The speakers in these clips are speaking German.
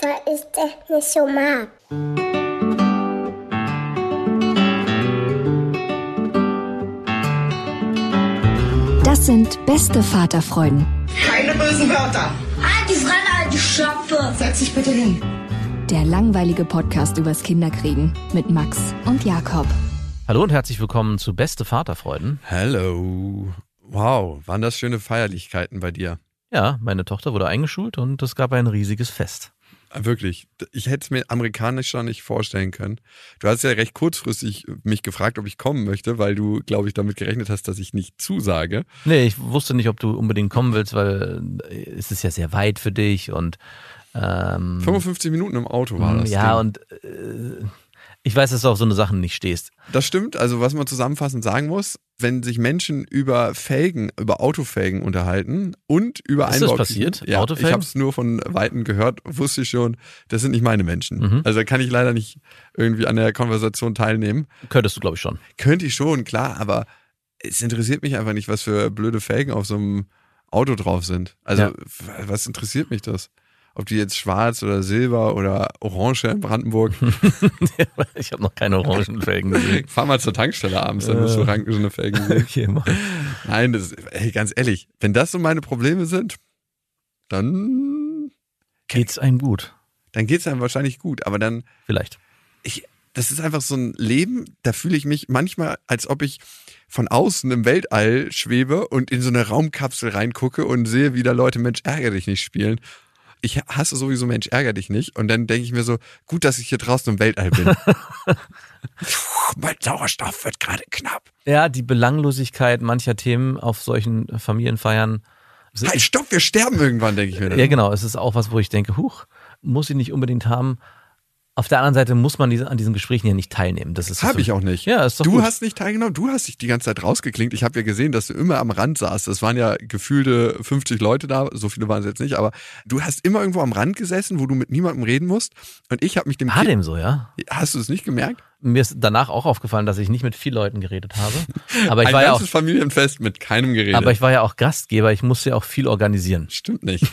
Weil ich das nicht so mag. Das sind beste Vaterfreuden. Keine bösen Wörter. Halt die Fremde, halt die Schöpfe. Setz dich bitte hin. Der langweilige Podcast übers Kinderkriegen mit Max und Jakob. Hallo und herzlich willkommen zu Beste Vaterfreuden. Hallo. Wow, waren das schöne Feierlichkeiten bei dir? Ja, meine Tochter wurde eingeschult und es gab ein riesiges Fest. Ah, wirklich. Ich hätte es mir amerikanischer nicht vorstellen können. Du hast ja recht kurzfristig mich gefragt, ob ich kommen möchte, weil du, glaube ich, damit gerechnet hast, dass ich nicht zusage. Nee, ich wusste nicht, ob du unbedingt kommen willst, weil es ist ja sehr weit für dich und ähm, 55 Minuten im Auto war das. Ja, Ding. und äh, ich weiß, dass du auf so eine Sachen nicht stehst. Das stimmt. Also, was man zusammenfassend sagen muss, wenn sich Menschen über Felgen, über Autofelgen unterhalten und über Ist das passiert? Ja, Autofelgen? ich habe es nur von Weitem gehört, wusste ich schon, das sind nicht meine Menschen. Mhm. Also da kann ich leider nicht irgendwie an der Konversation teilnehmen. Könntest du, glaube ich, schon. Könnte ich schon, klar, aber es interessiert mich einfach nicht, was für blöde Felgen auf so einem Auto drauf sind. Also, ja. was interessiert mich das? Ob die jetzt schwarz oder silber oder orange in Brandenburg. ich habe noch keine orangen Felgen gesehen. Fahr mal zur Tankstelle abends, dann wirst du orangene Felgen sehen. Okay, Mann. Nein, das, ey, ganz ehrlich, wenn das so meine Probleme sind, dann geht's einem gut. Dann geht's einem wahrscheinlich gut, aber dann vielleicht. Ich, das ist einfach so ein Leben, da fühle ich mich manchmal, als ob ich von außen im Weltall schwebe und in so eine Raumkapsel reingucke und sehe, wie da Leute Mensch ärgere dich nicht spielen ich hasse sowieso Mensch, ärger dich nicht. Und dann denke ich mir so, gut, dass ich hier draußen im Weltall bin. mein Sauerstoff wird gerade knapp. Ja, die Belanglosigkeit mancher Themen auf solchen Familienfeiern. Halt, stopp, wir sterben irgendwann, denke ich mir. Dann. Ja, genau. Es ist auch was, wo ich denke, huch, muss ich nicht unbedingt haben. Auf der anderen Seite muss man diese, an diesen Gesprächen ja nicht teilnehmen. Das ist habe ich auch nicht. Ja, ist doch du gut. hast nicht teilgenommen. Du hast dich die ganze Zeit rausgeklingt. Ich habe ja gesehen, dass du immer am Rand saßt. Das waren ja gefühlte 50 Leute da. So viele waren es jetzt nicht. Aber du hast immer irgendwo am Rand gesessen, wo du mit niemandem reden musst. Und ich habe mich dem. War dem so, ja? Hast du es nicht gemerkt? Mir ist danach auch aufgefallen, dass ich nicht mit vielen Leuten geredet habe. Aber ich Ein war ganzes ja auch, Familienfest mit keinem geredet. Aber ich war ja auch Gastgeber. Ich musste ja auch viel organisieren. Stimmt nicht.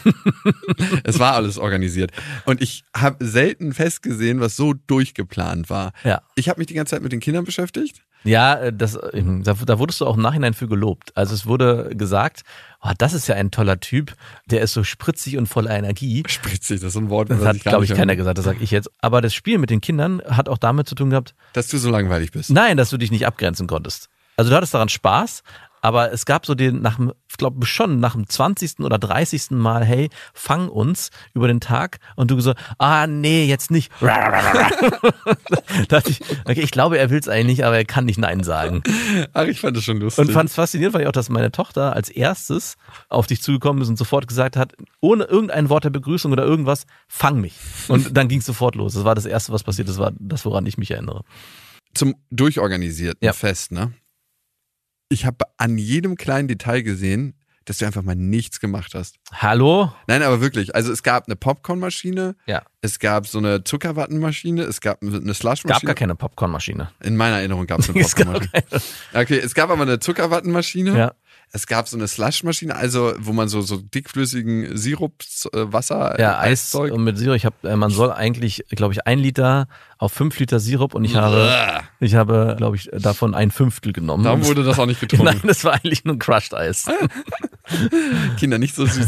es war alles organisiert. Und ich habe selten festgesehen, was so durchgeplant war. Ja. Ich habe mich die ganze Zeit mit den Kindern beschäftigt. Ja, äh, das, ähm, da wurdest du auch im Nachhinein für gelobt. Also es wurde gesagt, oh, das ist ja ein toller Typ, der ist so spritzig und voller Energie. Spritzig, das ist ein Wort, das hat, glaube ich, keiner gesagt, das sage ich jetzt. Aber das Spiel mit den Kindern hat auch damit zu tun gehabt, dass du so langweilig bist. Nein, dass du dich nicht abgrenzen konntest. Also du hattest daran Spaß, aber es gab so den, nach dem, ich glaube schon nach dem 20. oder 30. Mal, hey, fang uns über den Tag und du so, ah nee, jetzt nicht. dachte ich, okay, ich glaube, er will es eigentlich nicht, aber er kann nicht Nein sagen. Ach, ich fand das schon lustig. Und fand es faszinierend, weil ich auch, dass meine Tochter als erstes auf dich zugekommen ist und sofort gesagt hat, ohne irgendein Wort der Begrüßung oder irgendwas, fang mich. Und dann ging es sofort los. Das war das Erste, was passiert ist, war das, woran ich mich erinnere. Zum durchorganisierten ja. Fest, ne? Ich habe an jedem kleinen Detail gesehen, dass du einfach mal nichts gemacht hast. Hallo? Nein, aber wirklich. Also es gab eine Popcornmaschine, ja. es gab so eine Zuckerwattenmaschine, es gab eine Slushmaschine. Es gab gar keine Popcornmaschine. In meiner Erinnerung gab es eine Popcornmaschine. okay, es gab aber eine Zuckerwattenmaschine. Ja. Es gab so eine Slushmaschine, also wo man so, so dickflüssigen Sirup, äh, Wasser, ja, äh, Eiszeug. Und mit Sirup, ich habe, äh, man soll eigentlich, glaube ich, ein Liter auf fünf Liter Sirup und ich habe, ich habe, glaube ich, davon ein Fünftel genommen. Darum wurde das auch nicht getrunken. Nein, das war eigentlich nur Crushed Eis. Kinder, nicht so süß.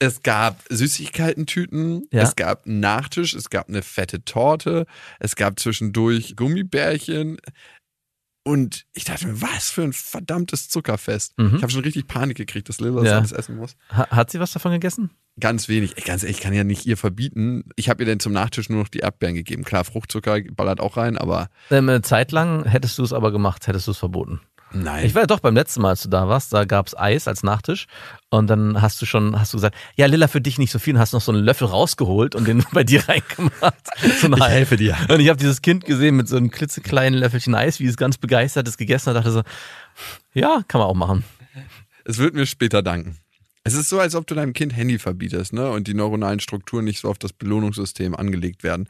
Es gab Süßigkeiten-Tüten, Ja. es gab einen Nachtisch, es gab eine fette Torte, es gab zwischendurch Gummibärchen. Und ich dachte mir, was für ein verdammtes Zuckerfest. Mhm. Ich habe schon richtig Panik gekriegt, dass Lilla das Ja. alles essen muss. Ha hat sie was davon gegessen? Ganz wenig. Ey, ganz ehrlich, ich kann ja nicht ihr verbieten. Ich habe ihr dann zum Nachtisch nur noch die Erdbeeren gegeben. Klar, Fruchtzucker ballert auch rein, aber Ähm, eine Zeit lang hättest du es aber gemacht, hättest du es verboten. Nein. Ich war ja doch beim letzten Mal, als du da warst, da gab's Eis als Nachtisch und dann hast du schon, hast du gesagt, ja Lilla, für dich nicht so viel und hast noch so einen Löffel rausgeholt und den bei dir reingemacht. So Ich helfe dir. Und ich habe dieses Kind gesehen mit so einem klitzekleinen Löffelchen Eis, wie es ganz begeistert es gegessen hat, dachte so, ja, kann man auch machen. Es wird mir später danken. Es ist so, als ob du deinem Kind Handy verbietest, ne? Und die neuronalen Strukturen nicht so auf das Belohnungssystem angelegt werden.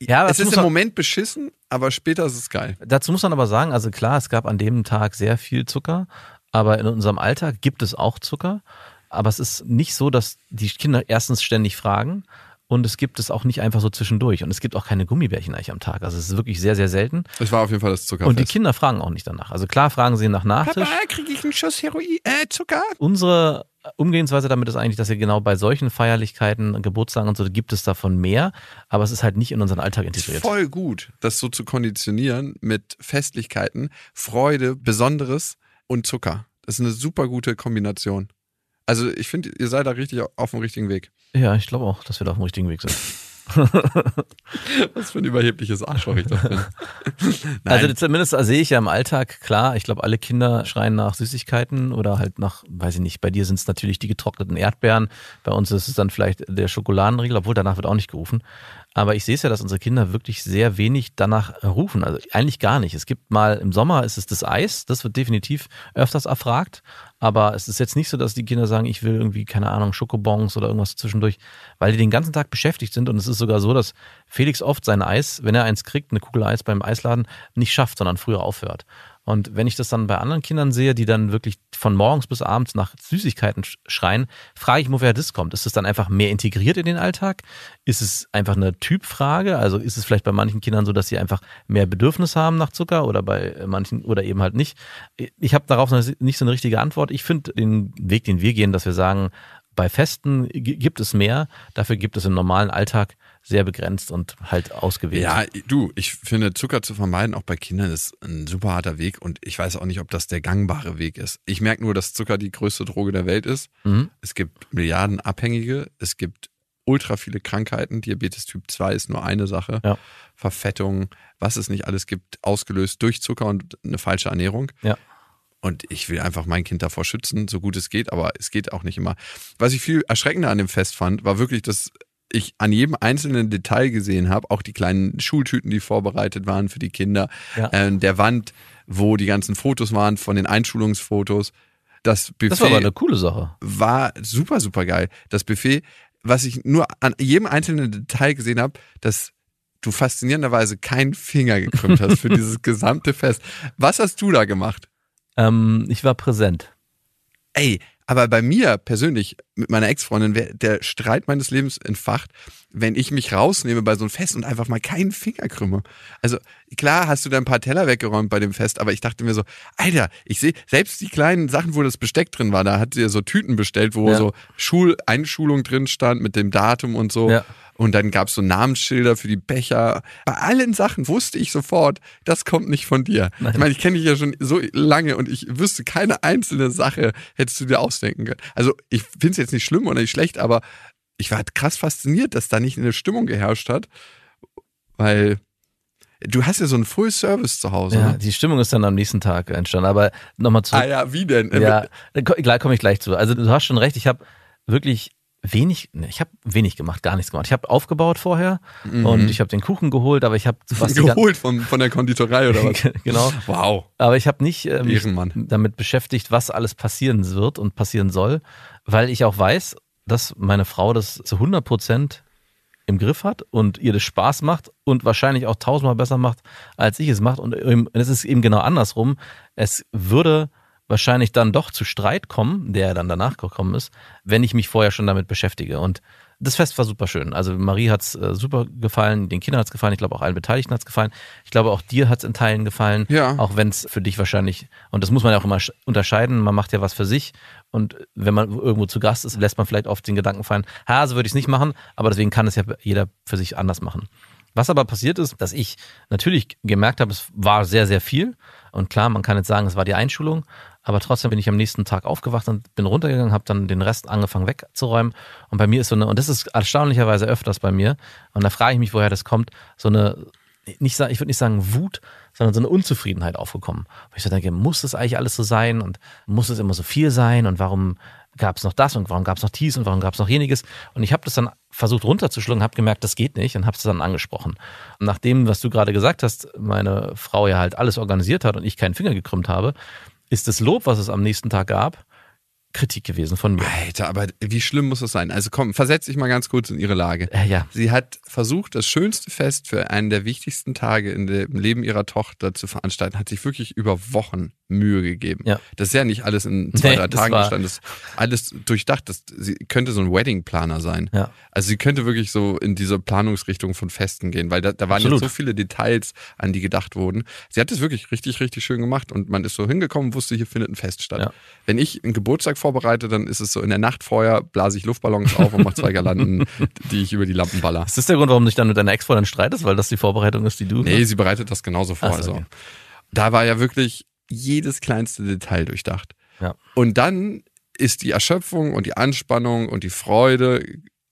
Ja, es das ist im Moment beschissen, aber später ist es geil. Dazu muss man aber sagen, also klar, es gab an dem Tag sehr viel Zucker, aber in unserem Alltag gibt es auch Zucker. Aber es ist nicht so, dass die Kinder erstens ständig fragen und es gibt es auch nicht einfach so zwischendurch. Und es gibt auch keine Gummibärchen eigentlich am Tag. Also es ist wirklich sehr, sehr selten. Es war auf jeden Fall das Zuckerfest. Und die Kinder fragen auch nicht danach. Also klar fragen sie nach Nachtisch. kriege ich einen Schuss Heroin, äh, Zucker? Unsere Umgehensweise damit ist eigentlich, dass wir genau bei solchen Feierlichkeiten, Geburtstagen und so, gibt es davon mehr, aber es ist halt nicht in unseren Alltag integriert. Voll gut, das so zu konditionieren mit Festlichkeiten, Freude, Besonderes und Zucker. Das ist eine super gute Kombination. Also ich finde, ihr seid da richtig auf dem richtigen Weg. Ja, ich glaube auch, dass wir da auf dem richtigen Weg sind. Was für ein überhebliches Arschloch ich doch bin. Also zumindest sehe ich ja im Alltag, klar, ich glaube, alle Kinder schreien nach Süßigkeiten oder halt nach, weiß ich nicht, bei dir sind es natürlich die getrockneten Erdbeeren, bei uns ist es dann vielleicht der Schokoladenriegel, obwohl danach wird auch nicht gerufen. Aber ich sehe es ja, dass unsere Kinder wirklich sehr wenig danach rufen. Also eigentlich gar nicht. Es gibt mal im Sommer ist es das Eis, das wird definitiv öfters erfragt. Aber es ist jetzt nicht so, dass die Kinder sagen, ich will irgendwie, keine Ahnung, Schokobons oder irgendwas zwischendurch, weil die den ganzen Tag beschäftigt sind. Und es ist sogar so, dass Felix oft sein Eis, wenn er eins kriegt, eine Kugel Eis beim Eisladen, nicht schafft, sondern früher aufhört. Und wenn ich das dann bei anderen Kindern sehe, die dann wirklich von morgens bis abends nach Süßigkeiten sch- schreien, frage ich mich, woher das kommt. Ist es dann einfach mehr integriert in den Alltag? Ist es einfach eine Typfrage? Also ist es vielleicht bei manchen Kindern so, dass sie einfach mehr Bedürfnis haben nach Zucker oder bei manchen oder eben halt nicht? Ich habe darauf nicht so eine richtige Antwort. Ich finde den Weg, den wir gehen, dass wir sagen, bei Festen gi- gibt es mehr, dafür gibt es im normalen Alltag sehr begrenzt und halt ausgewählt. Ja, du, ich finde, Zucker zu vermeiden, auch bei Kindern, ist ein super harter Weg und ich weiß auch nicht, ob das der gangbare Weg ist. Ich merke nur, dass Zucker die größte Droge der Welt ist. Mhm. Es gibt Milliarden Abhängige, es gibt ultra viele Krankheiten. Diabetes Typ 2 ist nur eine Sache. Ja. Verfettung, was es nicht alles gibt, ausgelöst durch Zucker und eine falsche Ernährung. Ja. Und ich will einfach mein Kind davor schützen, so gut es geht, aber es geht auch nicht immer. Was ich viel erschreckender an dem Fest fand, war wirklich, dass ich an jedem einzelnen Detail gesehen habe, auch die kleinen Schultüten, die vorbereitet waren für die Kinder, Ja. äh, der Wand, wo die ganzen Fotos waren von den Einschulungsfotos. Das Buffet Das war aber eine coole Sache. war super, super geil. Das Buffet, was ich nur an jedem einzelnen Detail gesehen habe, dass du faszinierenderweise keinen Finger gekrümmt hast für dieses gesamte Fest. Was hast du da gemacht? Ähm, ich war präsent. Ey, aber bei mir persönlich, mit meiner Ex-Freundin, der Streit meines Lebens entfacht, wenn ich mich rausnehme bei so einem Fest und einfach mal keinen Finger krümme. Also klar hast du da ein paar Teller weggeräumt bei dem Fest, aber ich dachte mir so, Alter, ich sehe, selbst die kleinen Sachen, wo das Besteck drin war, da hat sie ja so Tüten bestellt, wo Ja. so Schuleinschulung drin stand mit dem Datum und so. Ja. Und dann gab's so Namensschilder für die Becher. Bei allen Sachen wusste ich sofort, das kommt nicht von dir. Nein. Ich meine, ich kenne dich ja schon so lange und ich wüsste, keine einzelne Sache hättest du dir ausdenken können. Also ich finde es jetzt nicht schlimm oder nicht schlecht, aber ich war krass fasziniert, dass da nicht eine Stimmung geherrscht hat, weil du hast ja so einen Full Service zu Hause. Ja, ne? die Stimmung ist dann am nächsten Tag entstanden. Aber nochmal zurück. Ah ja, wie denn? Ja, gleich komme ich gleich zu. Also du hast schon recht, ich habe wirklich wenig, ne, ich habe wenig gemacht, gar nichts gemacht. Ich habe aufgebaut vorher und ich habe den Kuchen geholt, aber ich habe was Mhm. Geholt von, von der Konditorei oder was? genau. Wow. Aber ich habe nicht äh, mich Ehrenmann. damit beschäftigt, was alles passieren wird und passieren soll, weil ich auch weiß, dass meine Frau das zu 100 Prozent im Griff hat und ihr das Spaß macht und wahrscheinlich auch tausendmal besser macht, als ich es macht. Und es ist eben genau andersrum. Es würde wahrscheinlich dann doch zu Streit kommen, der dann danach gekommen ist, wenn ich mich vorher schon damit beschäftige. Und das Fest war super schön. Also Marie hat's äh, super gefallen, den Kindern hat's gefallen, ich glaube auch allen Beteiligten hat's gefallen. Ich glaube auch dir hat's in Teilen gefallen, Ja. auch wenn es für dich wahrscheinlich, und das muss man ja auch immer sch- unterscheiden, man macht ja was für sich und wenn man irgendwo zu Gast ist, lässt man vielleicht oft den Gedanken fallen, ha, so würde ich es nicht machen, aber deswegen kann es ja jeder für sich anders machen. Was aber passiert ist, dass ich natürlich gemerkt habe, es war sehr, sehr viel. Und klar, man kann jetzt sagen, es war die Einschulung, aber trotzdem bin ich am nächsten Tag aufgewacht und bin runtergegangen, habe dann den Rest angefangen wegzuräumen. Und bei mir ist so eine, und das ist erstaunlicherweise öfters bei mir, und da frage ich mich, woher das kommt, so eine, nicht, ich würde nicht sagen Wut, sondern so eine Unzufriedenheit aufgekommen. Wo ich so denke, muss das eigentlich alles so sein und muss es immer so viel sein und warum gab es noch das und warum gab es noch dies und warum gab es noch jeniges. Und ich habe das dann versucht runterzuschlucken, habe gemerkt, das geht nicht und habe es dann angesprochen. Und nach dem, was du gerade gesagt hast, meine Frau ja halt alles organisiert hat und ich keinen Finger gekrümmt habe, ist das Lob, was es am nächsten Tag gab, Kritik gewesen von mir. Alter, aber wie schlimm muss das sein? Also komm, versetz dich mal ganz kurz in ihre Lage. Äh, ja, Sie hat versucht, das schönste Fest für einen der wichtigsten Tage in dem Leben ihrer Tochter zu veranstalten, hat sich wirklich über Wochen Mühe gegeben. Ja. Das ist ja nicht alles in zwei, Nee, drei Tagen gestanden. Das ist alles durchdacht. Das, sie könnte so ein Wedding-Planer sein. ja. Also sie könnte wirklich so in diese Planungsrichtung von Festen gehen, weil da, da waren Absolut. jetzt so viele Details, an die gedacht wurden. Sie hat es wirklich richtig, richtig schön gemacht und man ist so hingekommen, wusste, hier findet ein Fest statt. Ja. Wenn ich einen Geburtstag vorbereite, dann ist es so, in der Nacht vorher blase ich Luftballons auf und mache zwei Girlanden, die ich über die Lampen baller. Ist das der Grund, warum du dich dann mit deiner Ex-Freundin streitest, weil das die Vorbereitung ist, die du Nee, sie bereitet das genauso vor. Ach so, also. okay. Da war ja wirklich jedes kleinste Detail durchdacht. Ja. Und dann ist die Erschöpfung und die Anspannung und die Freude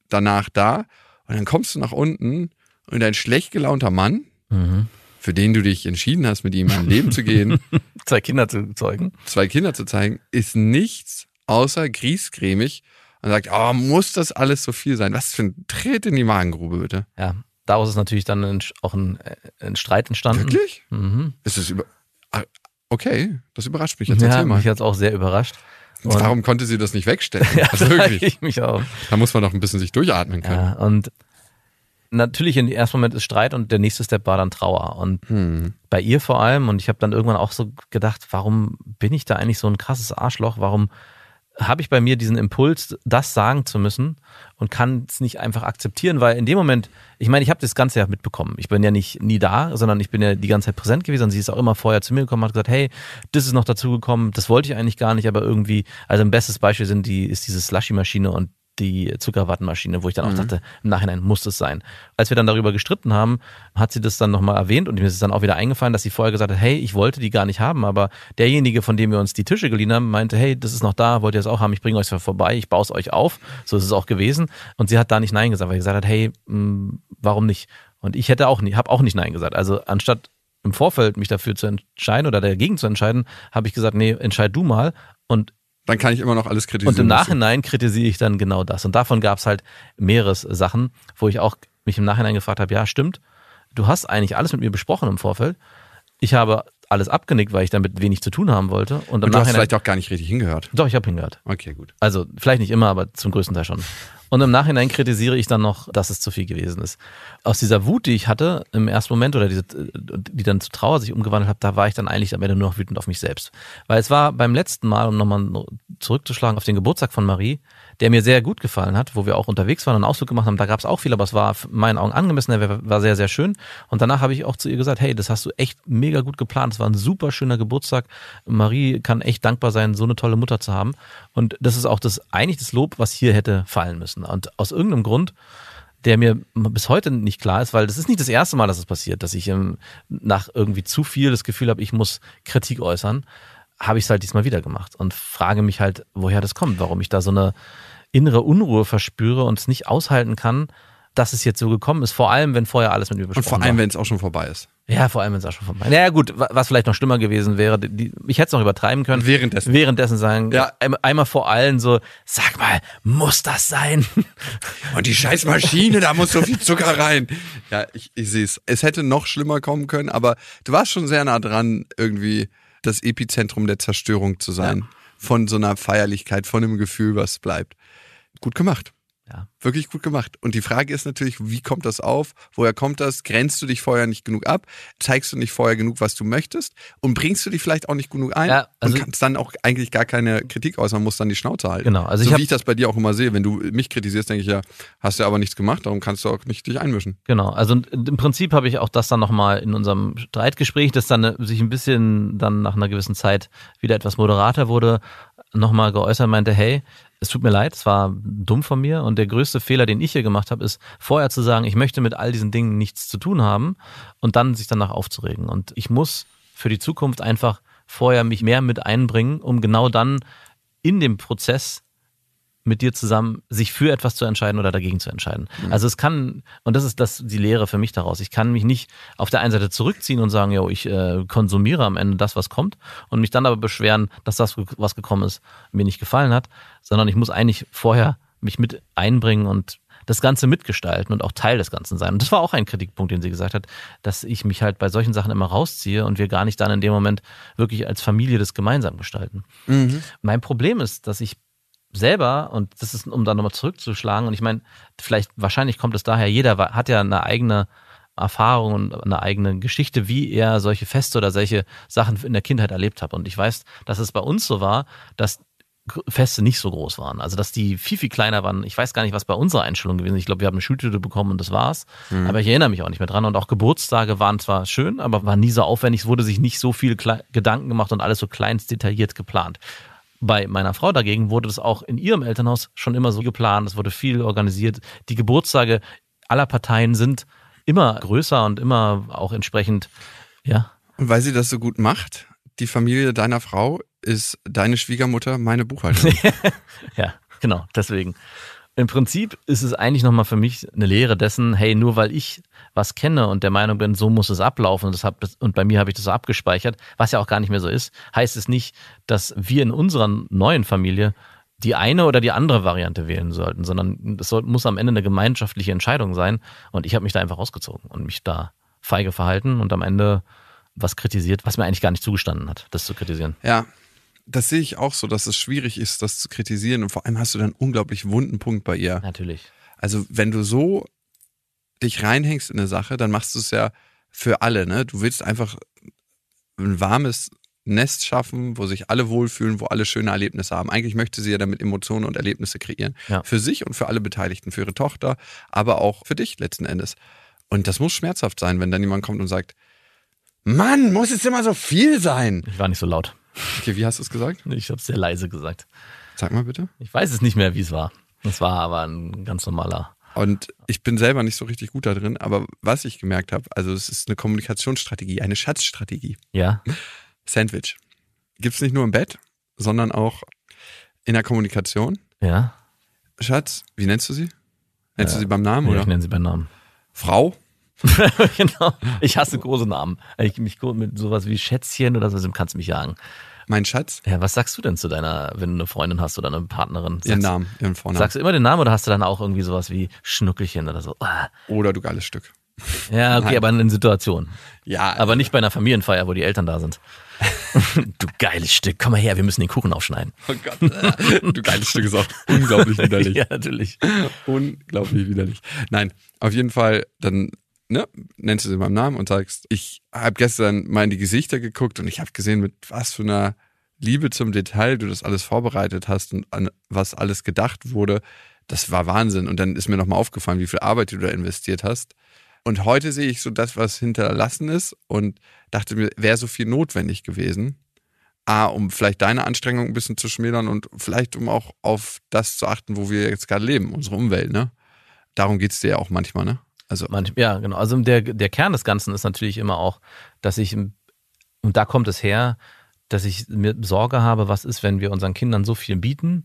danach da. Und dann kommst du nach unten und ein schlecht gelaunter Mann, Mhm. für den du dich entschieden hast, mit ihm ein Leben zu gehen, Zwei Kinder zu zeugen. zwei Kinder zu zeigen, ist nichts außer griesgrämig und sagt, oh, muss das alles so viel sein? Was für ein Tritt in die Magengrube, bitte. Ja, daraus ist natürlich dann auch ein, äh, ein Streit entstanden. Wirklich? Mhm. Ist das über. Ah, Okay, das überrascht mich jetzt. Ja, mal. mich hat's auch sehr überrascht. Und- Warum konnte sie das nicht wegstellen? Ja, also wirklich. ich mich auch. Da muss man doch ein bisschen sich durchatmen können. Ja, und natürlich im ersten Moment ist Streit und der nächste Step war dann Trauer. Und Hm. bei ihr vor allem, und ich habe dann irgendwann auch so gedacht, warum bin ich da eigentlich so ein krasses Arschloch? Warum habe ich bei mir diesen Impuls, das sagen zu müssen und kann es nicht einfach akzeptieren, weil in dem Moment, ich meine, ich habe das Ganze ja mitbekommen. Ich bin ja nicht nie da, sondern ich bin ja die ganze Zeit präsent gewesen und sie ist auch immer vorher zu mir gekommen und hat gesagt, hey, das ist noch dazu gekommen, das wollte ich eigentlich gar nicht, aber irgendwie, also ein bestes Beispiel sind die, ist diese Slushy-Maschine und die Zuckerwattenmaschine, wo ich dann auch dachte, im Nachhinein muss das sein. Als wir dann darüber gestritten haben, hat sie das dann nochmal erwähnt und mir ist es dann auch wieder eingefallen, dass sie vorher gesagt hat, hey, ich wollte die gar nicht haben, aber derjenige, von dem wir uns die Tische geliehen haben, meinte, hey, das ist noch da, wollt ihr das auch haben, ich bringe euch vorbei, ich baue es euch auf. So ist es auch gewesen. Und sie hat da nicht Nein gesagt, weil sie gesagt hat, hey, mh, warum nicht? Und ich hätte auch nicht, habe auch nicht Nein gesagt. Also anstatt im Vorfeld mich dafür zu entscheiden oder dagegen zu entscheiden, habe ich gesagt, nee, entscheid du mal. Und Dann kann ich immer noch alles kritisieren. und im Nachhinein kritisiere ich dann genau das. Und davon gab es halt mehrere Sachen, wo ich auch mich im Nachhinein gefragt habe, ja, stimmt, du hast eigentlich alles mit mir besprochen im Vorfeld. Ich habe alles abgenickt, weil ich damit wenig zu tun haben wollte. Und im Und du hast vielleicht auch gar nicht richtig hingehört. Doch, ich habe hingehört. Okay, gut. Also vielleicht nicht immer, aber zum größten Teil schon. Und im Nachhinein kritisiere ich dann noch, dass es zu viel gewesen ist. Aus dieser Wut, die ich hatte im ersten Moment oder diese, die dann zu Trauer sich umgewandelt hat, da war ich dann eigentlich am Ende nur noch wütend auf mich selbst. Weil es war beim letzten Mal, um nochmal zurückzuschlagen auf den Geburtstag von Marie, der mir sehr gut gefallen hat, wo wir auch unterwegs waren und einen Ausflug gemacht haben. Da gab es auch viel, aber es war in meinen Augen angemessen, der war- sehr, sehr schön. Und danach habe ich auch zu ihr gesagt, hey, das hast du echt mega gut geplant. Es war ein super schöner Geburtstag. Marie kann echt dankbar sein, so eine tolle Mutter zu haben. Und das ist auch das eigentlich das Lob, was hier hätte fallen müssen. Und aus irgendeinem Grund, der mir bis heute nicht klar ist, weil das ist nicht das erste Mal, dass es passiert, dass ich ähm, nach irgendwie zu viel das Gefühl habe, ich muss Kritik äußern, habe ich es halt diesmal wieder gemacht und frage mich halt, woher das kommt, warum ich da so eine innere Unruhe verspüre und es nicht aushalten kann, dass es jetzt so gekommen ist, vor allem, wenn vorher alles mit mir Und besprochen vor allem, wenn es auch schon vorbei ist. Ja, vor allem, wenn es auch schon vorbei Ja, gut, wa- was vielleicht noch schlimmer gewesen wäre, die, ich hätte es noch übertreiben können. Währenddessen. Währenddessen sagen, Ja. ein- einmal vor allen so, sag mal, muss das sein? Und die scheiß Maschine, da muss so viel Zucker rein. Ja, ich, ich sehe es. Es hätte noch schlimmer kommen können, aber du warst schon sehr nah dran, irgendwie das Epizentrum der Zerstörung zu sein. Von so einer Feierlichkeit, von einem Gefühl, was bleibt. Gut gemacht. Ja. Wirklich gut gemacht. Und die Frage ist natürlich, wie kommt das auf? Woher kommt das? Grenzt du dich vorher nicht genug ab? Zeigst du nicht vorher genug, was du möchtest? Und bringst du dich vielleicht auch nicht genug ein? Ja, also- und kannst dann auch eigentlich gar keine Kritik äußern, musst dann die Schnauze halten. Genau, also so ich hab- wie ich das bei dir auch immer sehe. Wenn du mich kritisierst, denke ich ja, hast du aber nichts gemacht, darum kannst du auch nicht dich einmischen. Genau, also im Prinzip habe ich auch das dann nochmal in unserem Streitgespräch, das dann äh, sich ein bisschen dann nach einer gewissen Zeit wieder etwas moderater wurde, nochmal geäußert, meinte, hey, es tut mir leid, es war dumm von mir und der größte Fehler, den ich hier gemacht habe, ist vorher zu sagen, ich möchte mit all diesen Dingen nichts zu tun haben und dann sich danach aufzuregen. Und ich muss für die Zukunft einfach vorher mich mehr mit einbringen, um genau dann in dem Prozess mit dir zusammen sich für etwas zu entscheiden oder dagegen zu entscheiden. Also es kann, und das ist das die Lehre für mich daraus, ich kann mich nicht auf der einen Seite zurückziehen und sagen, jo, ich äh, konsumiere am Ende das, was kommt und mich dann aber beschweren, dass das, was gekommen ist, mir nicht gefallen hat, sondern ich muss eigentlich vorher mich mit einbringen und das Ganze mitgestalten und auch Teil des Ganzen sein. Und das war auch ein Kritikpunkt, den sie gesagt hat, dass ich mich halt bei solchen Sachen immer rausziehe und wir gar nicht dann in dem Moment wirklich als Familie das gemeinsam gestalten. Mein Problem ist, dass ich selber, und das ist, um da nochmal zurückzuschlagen, und ich meine, vielleicht, wahrscheinlich kommt es daher, jeder hat ja eine eigene Erfahrung und eine eigene Geschichte, wie er solche Feste oder solche Sachen in der Kindheit erlebt hat. Und ich weiß, dass es bei uns so war, dass Feste nicht so groß waren. Also, dass die viel, viel kleiner waren. Ich weiß gar nicht, was bei unserer Einstellung gewesen ist. Ich glaube, wir haben eine Schultüte bekommen und das war's. Aber ich erinnere mich auch nicht mehr dran. Und auch Geburtstage waren zwar schön, aber waren nie so aufwendig. Es wurde sich nicht so viel Kle Gedanken gemacht und alles so kleinst detailliert geplant. Bei meiner Frau dagegen wurde das auch in ihrem Elternhaus schon immer so geplant. Es wurde viel organisiert. Die Geburtstage aller Parteien sind immer größer und immer auch entsprechend, ja, Und weil sie das so gut macht, die Familie deiner Frau ist deine Schwiegermutter meine Buchhalterin. Ja, genau, deswegen. Im Prinzip ist es eigentlich nochmal für mich eine Lehre dessen, hey, nur weil ich was kenne und der Meinung bin, so muss es ablaufen und, das hab, und bei mir habe ich das so abgespeichert, was ja auch gar nicht mehr so ist, heißt es nicht, dass wir in unserer neuen Familie die eine oder die andere Variante wählen sollten, sondern es soll, muss am Ende eine gemeinschaftliche Entscheidung sein und ich habe mich da einfach rausgezogen und mich da feige verhalten und am Ende was kritisiert, was mir eigentlich gar nicht zugestanden hat, das zu kritisieren. Ja, das sehe ich auch so, dass es schwierig ist, das zu kritisieren. Und vor allem hast du dann einen unglaublich wunden Punkt bei ihr. Natürlich. Also, wenn du so dich reinhängst in eine Sache, dann machst du es ja für alle, ne? Du willst einfach ein warmes Nest schaffen, wo sich alle wohlfühlen, wo alle schöne Erlebnisse haben. Eigentlich möchte sie ja damit Emotionen und Erlebnisse kreieren. Ja. Für sich und für alle Beteiligten, für ihre Tochter, aber auch für dich letzten Endes. Und das muss schmerzhaft sein, wenn dann jemand kommt und sagt, Mann, muss es immer so viel sein? Ich war nicht so laut. Okay, wie hast du es gesagt? Ich habe es sehr leise gesagt. Sag mal bitte. Ich weiß es nicht mehr, wie es war. Es war aber ein ganz normaler. Und ich bin selber nicht so richtig gut da drin, aber was ich gemerkt habe, also es ist eine Kommunikationsstrategie, eine Schatzstrategie. Ja, Sandwich. Gibt's nicht nur im Bett, sondern auch in der Kommunikation. ja. Schatz, wie nennst du sie? Nennst du Äh, sie beim Namen ja oder? ich nenne sie beim Namen. Frau? genau. Ich hasse große Namen. Ich mich mit sowas wie Schätzchen oder so, kannst du mich jagen. Mein Schatz? Ja, was sagst du denn zu deiner, wenn du eine Freundin hast oder eine Partnerin? Ihren Sagst- Namen, ihren Vornamen. Sagst du immer den Namen oder hast du dann auch irgendwie sowas wie Schnuckelchen oder so? Ah. Oder du geiles Stück. Ja, okay, Nein. aber in Situationen. Ja, Aber nicht bei einer Familienfeier, wo die Eltern da sind. du geiles Stück, komm mal her, wir müssen den Kuchen aufschneiden. Oh Gott. du geiles Stück ist auch unglaublich widerlich. ja, natürlich. Unglaublich widerlich. Nein, auf jeden Fall, dann ne, nennst du sie beim Namen und sagst, ich habe gestern mal in die Gesichter geguckt und ich habe gesehen, mit was für einer Liebe zum Detail du das alles vorbereitet hast und an was alles gedacht wurde. Das war Wahnsinn. Und dann ist mir nochmal aufgefallen, wie viel Arbeit du da investiert hast. Und heute sehe ich so das, was hinterlassen ist und dachte mir, wäre so viel notwendig gewesen. A, um vielleicht deine Anstrengung ein bisschen zu schmälern und vielleicht um auch auf das zu achten, wo wir jetzt gerade leben, unsere Umwelt, ne? Darum geht's dir ja auch manchmal, ne? Also, Manch, ja, genau. Also der, der Kern des Ganzen ist natürlich immer auch, dass ich, und da kommt es her, dass ich mir Sorge habe, was ist, wenn wir unseren Kindern so viel bieten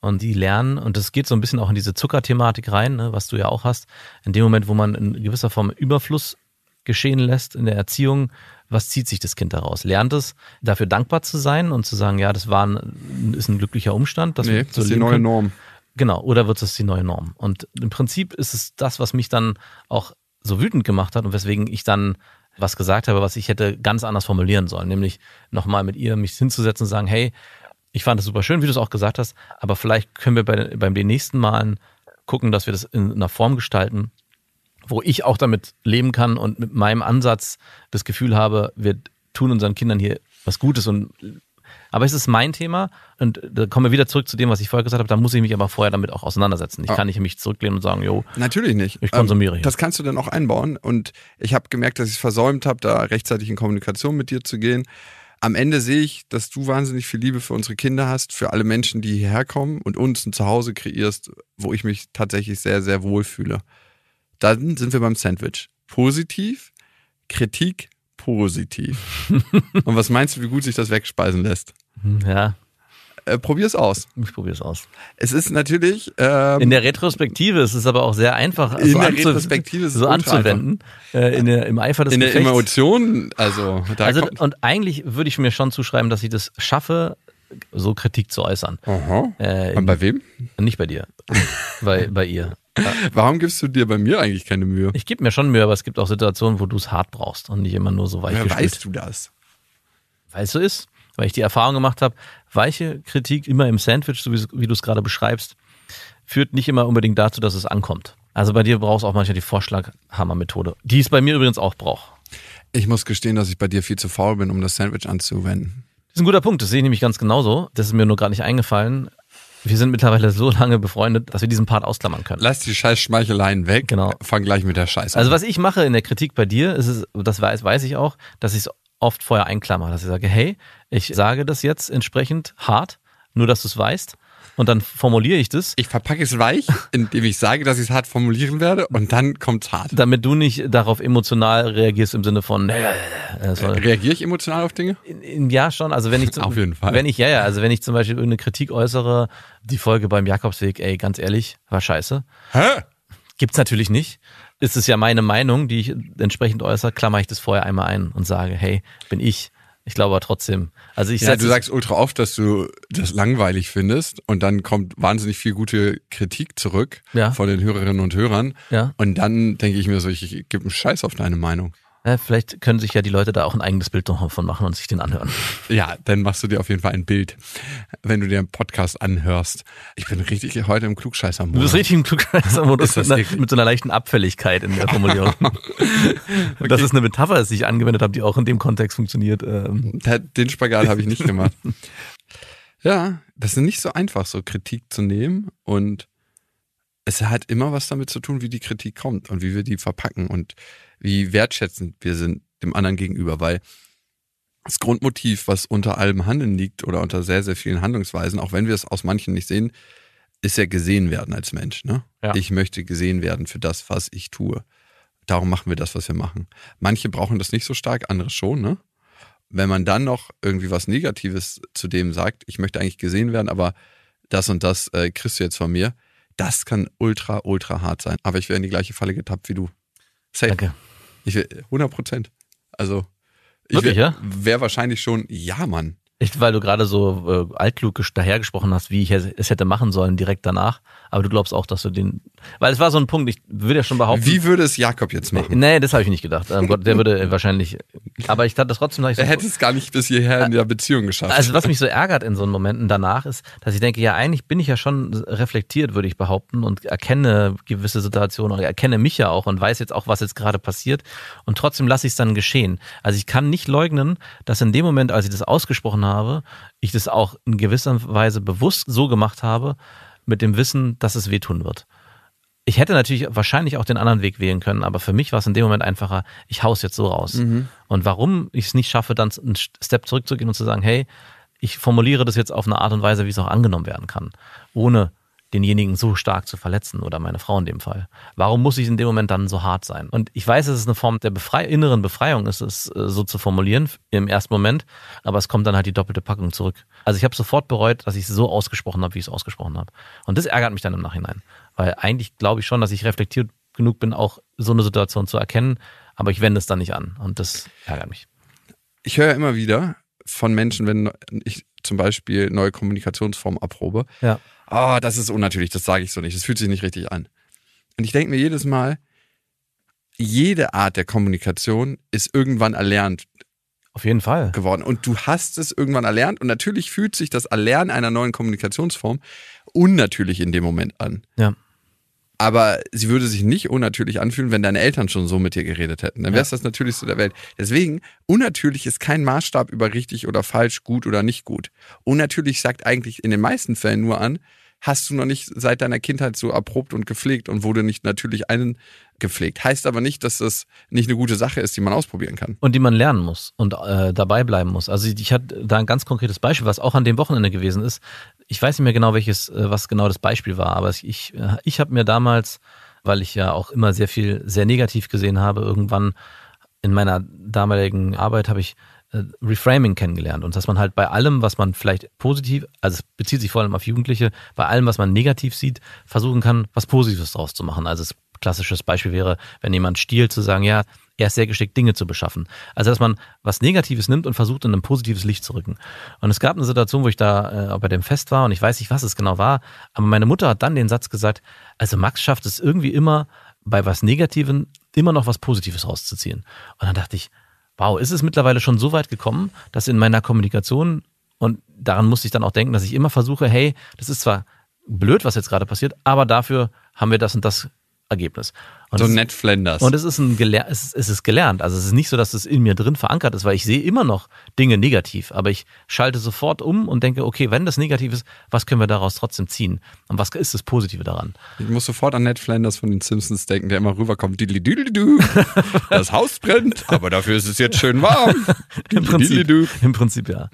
und die lernen, und das geht so ein bisschen auch in diese Zuckerthematik rein, ne, was du ja auch hast, in dem Moment, wo man in gewisser Form Überfluss geschehen lässt in der Erziehung, was zieht sich das Kind daraus? Lernt es, dafür dankbar zu sein und zu sagen, ja, das war ein, ist ein glücklicher Umstand, dass nee, wir das so ist die neue können? Norm. Genau, oder wird es die neue Norm? Und im Prinzip ist es das, was mich dann auch so wütend gemacht hat und weswegen ich dann was gesagt habe, was ich hätte ganz anders formulieren sollen, nämlich nochmal mit ihr mich hinzusetzen und sagen, hey, ich fand es super schön, wie du es auch gesagt hast, aber vielleicht können wir bei, beim den nächsten Malen gucken, dass wir das in einer Form gestalten, wo ich auch damit leben kann und mit meinem Ansatz das Gefühl habe, wir tun unseren Kindern hier was Gutes und aber es ist mein Thema und da kommen wir wieder zurück zu dem, was ich vorher gesagt habe. Da muss ich mich aber vorher damit auch auseinandersetzen. Ich Ah. kann nicht mich zurücklehnen und sagen, jo, Natürlich nicht. Ich konsumiere Ähm. Das kannst du dann auch einbauen. Und ich habe gemerkt, dass ich es versäumt habe, da rechtzeitig in Kommunikation mit dir zu gehen. Am Ende sehe ich, dass du wahnsinnig viel Liebe für unsere Kinder hast, für alle Menschen, die hierher kommen und uns ein Zuhause kreierst, wo ich mich tatsächlich sehr, sehr wohl fühle. Dann sind wir beim Sandwich. Positiv, Kritik, positiv. und was meinst du, wie gut sich das wegspeisen lässt? Hm, ja, Äh, probier's aus. ich probiere es aus. Es ist natürlich ähm, In der Retrospektive ist es aber auch sehr einfach, In so, der anzu Retrospektive ist es so anzuwenden. Äh, in der, Im Eifer des in der Gefechts. Emotion, also da Also, kommt, und eigentlich würde ich mir schon zuschreiben, dass ich das schaffe, so Kritik zu äußern. Aha. Äh, Und bei wem? nicht bei dir, bei, bei ihr. Warum gibst du dir bei mir eigentlich keine Mühe? Ich gebe mir schon Mühe, aber es gibt auch Situationen, wo du es hart brauchst und nicht immer nur so weich Woher gespült. weißt du das? Weil es so ist. Weil ich die Erfahrung gemacht habe, weiche Kritik immer im Sandwich, so wie, wie du es gerade beschreibst, führt nicht immer unbedingt dazu, dass es ankommt. Also bei dir brauchst du auch manchmal die Vorschlaghammer-Methode, die es bei mir übrigens auch braucht. Ich muss gestehen, dass ich bei dir viel zu faul bin, um das Sandwich anzuwenden. Das ist ein guter Punkt, das sehe ich nämlich ganz genauso. Das ist mir nur gerade nicht eingefallen. Wir sind mittlerweile so lange befreundet, dass wir diesen Part ausklammern können. Lass die scheiß Schmeicheleien weg. Genau. Fang gleich mit der Scheiße Also an. was ich mache in der Kritik bei dir, ist es, das weiß, weiß ich auch, dass ich es oft vorher einklammer, dass ich sage, hey, ich sage das jetzt entsprechend hart, nur dass du es weißt. Und dann formuliere ich das, Ich verpacke es weich, indem ich sage, dass ich es hart formulieren werde und dann kommt's hart. damit du nicht darauf emotional reagierst im Sinne von, äh, äh, soll- Reagiere ich emotional auf Dinge? in, in, ja schon, also wenn ich zum, Auf jeden Fall. wenn ich ja ja, also wenn ich zum Beispiel irgendeine Kritik äußere, die Folge beim Jakobsweg, ey, ganz ehrlich, war scheiße. Hä? Gibt's natürlich nicht. Ist es ja meine Meinung, die ich entsprechend äußere, klammer ich das vorher einmal ein und sage, hey, bin ich. Ich glaube aber trotzdem. Also ich Ja, du sagst ultra oft, dass du das langweilig findest und dann kommt wahnsinnig viel gute Kritik zurück Ja. von den Hörerinnen und Hörern. Ja. Und dann denke ich mir so, ich, ich gebe einen Scheiß auf deine Meinung. Ja, vielleicht können sich ja die Leute da auch ein eigenes Bild davon machen und sich den anhören. Ja, dann machst du dir auf jeden Fall ein Bild, wenn du dir einen Podcast anhörst. Ich bin richtig heute im klugscheißer Du bist richtig im Klugscheißer-Modus mit, einer- mit so einer leichten Abfälligkeit in der Formulierung. Das ist eine Metapher, die ich angewendet habe, die auch in dem Kontext funktioniert. Ähm, Den Spagat habe ich nicht gemacht. Ja, das ist nicht so einfach, so Kritik zu nehmen und es hat immer was damit zu tun, wie die Kritik kommt und wie wir die verpacken und wie wertschätzend wir sind dem anderen gegenüber, weil das Grundmotiv, was unter allem Handeln liegt oder unter sehr, sehr vielen Handlungsweisen, auch wenn wir es aus manchen nicht sehen, ist ja gesehen werden als Mensch. Ne? Ja. Ich möchte gesehen werden für das, was ich tue. Darum machen wir das, was wir machen. Manche brauchen das nicht so stark, andere schon. Ne? Wenn man dann noch irgendwie was Negatives zu dem sagt, ich möchte eigentlich gesehen werden, aber das und das äh, kriegst du jetzt von mir, das kann ultra, ultra hart sein. Aber ich wäre in die gleiche Falle getappt wie du. Safe. danke. Ich wär, 100 Prozent. Also, ich wäre ja? wär wahrscheinlich schon, ja, Mann. Ich, weil du gerade so äh, altklug ges- dahergesprochen hast, wie ich es hätte machen sollen direkt danach. Aber du glaubst auch, dass du den. Weil es war so ein Punkt, ich würde ja schon behaupten. Wie würde es Jakob jetzt machen? Nee, das habe ich nicht gedacht. Ähm, Gott, der würde wahrscheinlich. Aber ich dachte trotzdem, dass ich Er so, hätte es gar nicht bis hierher in der Beziehung geschafft. Also was mich so ärgert in so Momenten danach ist, dass ich denke, ja eigentlich bin ich ja schon reflektiert, würde ich behaupten, und erkenne gewisse Situationen oder erkenne mich ja auch und weiß jetzt auch, was jetzt gerade passiert und trotzdem lasse ich es dann geschehen. Also ich kann nicht leugnen, dass in dem Moment, als ich das ausgesprochen habe, ich das auch in gewisser Weise bewusst so gemacht habe, mit dem Wissen, dass es wehtun wird. Ich hätte natürlich wahrscheinlich auch den anderen Weg wählen können, aber für mich war es in dem Moment einfacher, ich hau's jetzt so raus. Und warum ich es nicht schaffe, dann einen Step zurückzugehen und zu sagen, hey, ich formuliere das jetzt auf eine Art und Weise, wie es auch angenommen werden kann, ohne denjenigen so stark zu verletzen oder meine Frau in dem Fall. Warum muss ich in dem Moment dann so hart sein? Und ich weiß, dass es eine Form der Befrei inneren Befreiung ist, es äh, so zu formulieren im ersten Moment, aber es kommt dann halt die doppelte Packung zurück. Also ich habe sofort bereut, dass ich es so ausgesprochen habe, wie ich es ausgesprochen habe. Und das ärgert mich dann im Nachhinein, weil eigentlich glaube ich schon, dass ich reflektiert genug bin, auch so eine Situation zu erkennen, aber ich wende es dann nicht an und das ärgert mich. ich höre immer wieder von Menschen, wenn ich zum Beispiel neue Kommunikationsformen abprobe, Ja. Oh, das ist unnatürlich, das sage ich so nicht, das fühlt sich nicht richtig an. Und ich denke mir jedes Mal, jede Art der Kommunikation ist irgendwann erlernt Auf jeden Fall. geworden. Und du hast es irgendwann erlernt. Und natürlich fühlt sich das Erlernen einer neuen Kommunikationsform unnatürlich in dem Moment an. Ja. Aber sie würde sich nicht unnatürlich anfühlen, wenn deine Eltern schon so mit dir geredet hätten. Dann wäre es das Natürlichste der Welt. Deswegen, unnatürlich ist kein Maßstab über richtig oder falsch, gut oder nicht gut. Unnatürlich sagt eigentlich in den meisten Fällen nur an, hast du noch nicht seit deiner Kindheit so erprobt und gepflegt und wurde nicht natürlich eingepflegt. Heißt aber nicht, dass das nicht eine gute Sache ist, die man ausprobieren kann. Und die man lernen muss und äh, dabei bleiben muss. Also ich hatte da ein ganz konkretes Beispiel, was auch an dem Wochenende gewesen ist. Ich weiß nicht mehr genau, welches, äh, was genau das Beispiel war, aber ich, äh, ich habe mir damals, weil ich ja auch immer sehr viel sehr negativ gesehen habe, irgendwann in meiner damaligen Arbeit habe ich äh, Reframing kennengelernt und dass man halt bei allem, was man vielleicht positiv, also es bezieht sich vor allem auf Jugendliche, bei allem, was man negativ sieht, versuchen kann, was Positives draus zu machen. Also das klassisches Beispiel wäre, wenn jemand stiehlt, zu sagen, ja, er ist sehr geschickt, Dinge zu beschaffen. Also dass man was Negatives nimmt und versucht, in ein positives Licht zu rücken. Und es gab eine Situation, wo ich da äh, bei dem Fest war und ich weiß nicht, was es genau war, aber meine Mutter hat dann den Satz gesagt, also Max schafft es irgendwie immer, bei was Negativen immer noch was Positives rauszuziehen. Und dann dachte ich, wow, ist es mittlerweile schon so weit gekommen, dass in meiner Kommunikation, und daran musste ich dann auch denken, dass ich immer versuche, hey, das ist zwar blöd, was jetzt gerade passiert, aber dafür haben wir das und das Ergebnis. Und so Ned Flanders. und es ist, ein geler es, ist, es ist gelernt. Also es ist nicht so, dass es in mir drin verankert ist, weil ich sehe immer noch Dinge negativ. Aber ich schalte sofort um und denke, okay, wenn das negativ ist, was können wir daraus trotzdem ziehen? Und was ist das Positive daran? Ich muss sofort an Ned Flanders von den Simpsons denken, der immer rüberkommt. Das Haus brennt, aber dafür ist es jetzt schön warm. Im Prinzip. Im Prinzip ja.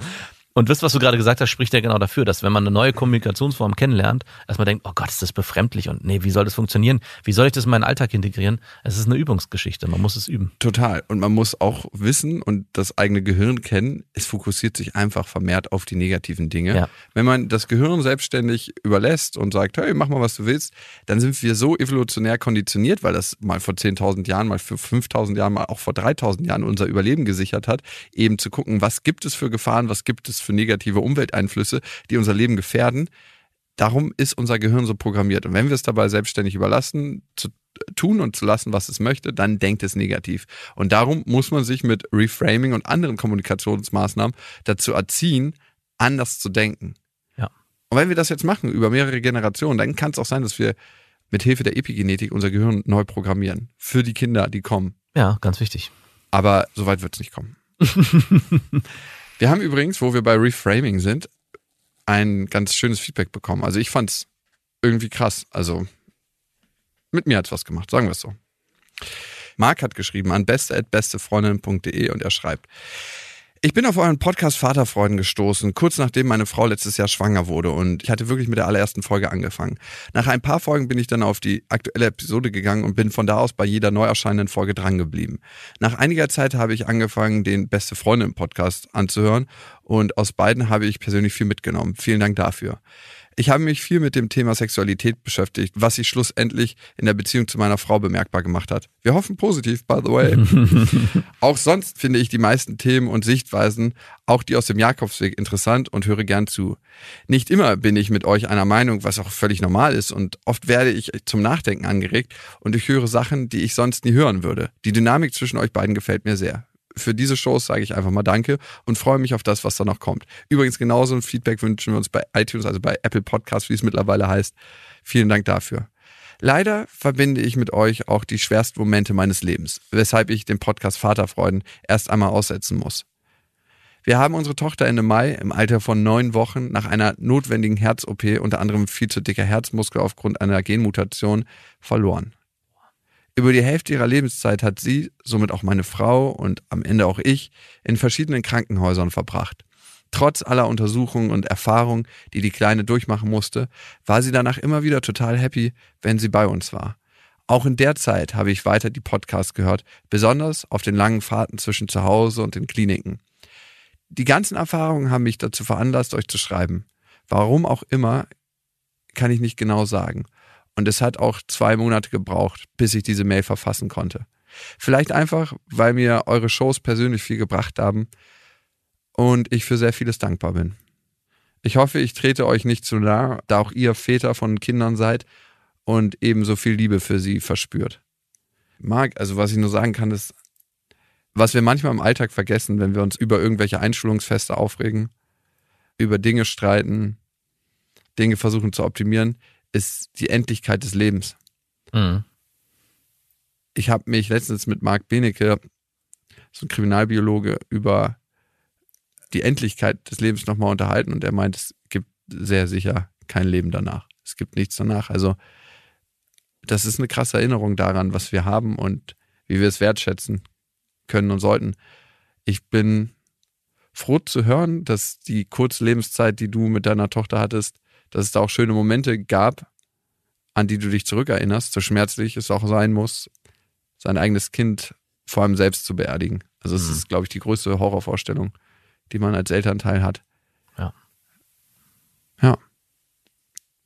Und das, was du gerade gesagt hast, spricht ja genau dafür, dass wenn man eine neue Kommunikationsform kennenlernt, erstmal denkt, oh Gott, ist das befremdlich und nee, wie soll das funktionieren? Wie soll ich das in meinen Alltag integrieren? Es ist eine Übungsgeschichte, man muss es üben. Total. Und man muss auch wissen und das eigene Gehirn kennen, es fokussiert sich einfach vermehrt auf die negativen Dinge. Ja. Wenn man das Gehirn selbstständig überlässt und sagt, hey, mach mal, was du willst, dann sind wir so evolutionär konditioniert, weil das mal vor 10.000 Jahren, mal für 5.000 Jahren, mal auch vor 3.000 Jahren unser Überleben gesichert hat, eben zu gucken, was gibt es für Gefahren, was gibt es für negative Umwelteinflüsse, die unser Leben gefährden. Darum ist unser Gehirn so programmiert. Und wenn wir es dabei selbstständig überlassen, zu tun und zu lassen, was es möchte, dann denkt es negativ. Und darum muss man sich mit Reframing und anderen Kommunikationsmaßnahmen dazu erziehen, anders zu denken. Ja. Und wenn wir das jetzt machen über mehrere Generationen, dann kann es auch sein, dass wir mit Hilfe der Epigenetik unser Gehirn neu programmieren. Für die Kinder, die kommen. Ja, ganz wichtig. Aber so weit wird es nicht kommen. wir haben übrigens, wo wir bei Reframing sind, ein ganz schönes Feedback bekommen. Also ich fand's irgendwie krass. Also mit mir hat's was gemacht, sagen wir es so. Marc hat geschrieben an beste@bestefreundin.de und er schreibt: Ich bin auf euren Podcast Vaterfreuden gestoßen, kurz nachdem meine Frau letztes Jahr schwanger wurde und ich hatte wirklich mit der allerersten Folge angefangen. Nach ein paar Folgen bin ich dann auf die aktuelle Episode gegangen und bin von da aus bei jeder neu erscheinenden Folge drangeblieben. Nach einiger Zeit habe ich angefangen, den Beste Freundin Podcast anzuhören und aus beiden habe ich persönlich viel mitgenommen. Vielen Dank dafür. Ich habe mich viel mit dem Thema Sexualität beschäftigt, was sich schlussendlich in der Beziehung zu meiner Frau bemerkbar gemacht hat. Wir hoffen positiv, by the way. auch sonst finde ich die meisten Themen und Sichtweisen, auch die aus dem Jakobsweg, interessant und höre gern zu. Nicht immer bin ich mit euch einer Meinung, was auch völlig normal ist und oft werde ich zum Nachdenken angeregt und ich höre Sachen, die ich sonst nie hören würde. Die Dynamik zwischen euch beiden gefällt mir sehr für diese Shows sage ich einfach mal Danke und freue mich auf das, was da noch kommt. Übrigens genauso ein Feedback wünschen wir uns bei iTunes, also bei Apple Podcasts, wie es mittlerweile heißt. Vielen Dank dafür. Leider verbinde ich mit euch auch die schwersten Momente meines Lebens, weshalb ich den Podcast Vaterfreuden erst einmal aussetzen muss. Wir haben unsere Tochter Ende Mai im Alter von neun Wochen nach einer notwendigen Herz-OP, unter anderem viel zu dicker Herzmuskel aufgrund einer Genmutation, verloren. Über die Hälfte ihrer Lebenszeit hat sie, somit auch meine Frau und am Ende auch ich, in verschiedenen Krankenhäusern verbracht. Trotz aller Untersuchungen und Erfahrungen, die die Kleine durchmachen musste, war sie danach immer wieder total happy, wenn sie bei uns war. Auch in der Zeit habe ich weiter die Podcasts gehört, besonders auf den langen Fahrten zwischen zu Hause und den Kliniken. Die ganzen Erfahrungen haben mich dazu veranlasst, euch zu schreiben. Warum auch immer, kann ich nicht genau sagen. Und es hat auch zwei Monate gebraucht, bis ich diese Mail verfassen konnte. Vielleicht einfach, weil mir eure Shows persönlich viel gebracht haben und ich für sehr vieles dankbar bin. Ich hoffe, ich trete euch nicht zu nah, da auch ihr Väter von Kindern seid und ebenso viel Liebe für sie verspürt. Marc, also was ich nur sagen kann, ist, was wir manchmal im Alltag vergessen, wenn wir uns über irgendwelche Einschulungsfeste aufregen, über Dinge streiten, Dinge versuchen zu optimieren, ist die Endlichkeit des Lebens. Mhm. Ich habe mich letztens mit Marc Benecke, so ein Kriminalbiologe, über die Endlichkeit des Lebens nochmal unterhalten und er meint, es gibt sehr sicher kein Leben danach. Es gibt nichts danach. Also das ist eine krasse Erinnerung daran, was wir haben und wie wir es wertschätzen können und sollten. Ich bin froh zu hören, dass die kurze Lebenszeit, die du mit deiner Tochter hattest, dass es da auch schöne Momente gab, an die du dich zurückerinnerst, so schmerzlich es auch sein muss, sein eigenes Kind vor allem selbst zu beerdigen. Also es Mhm. ist, glaube ich, die größte Horrorvorstellung, die man als Elternteil hat. Ja. Ja.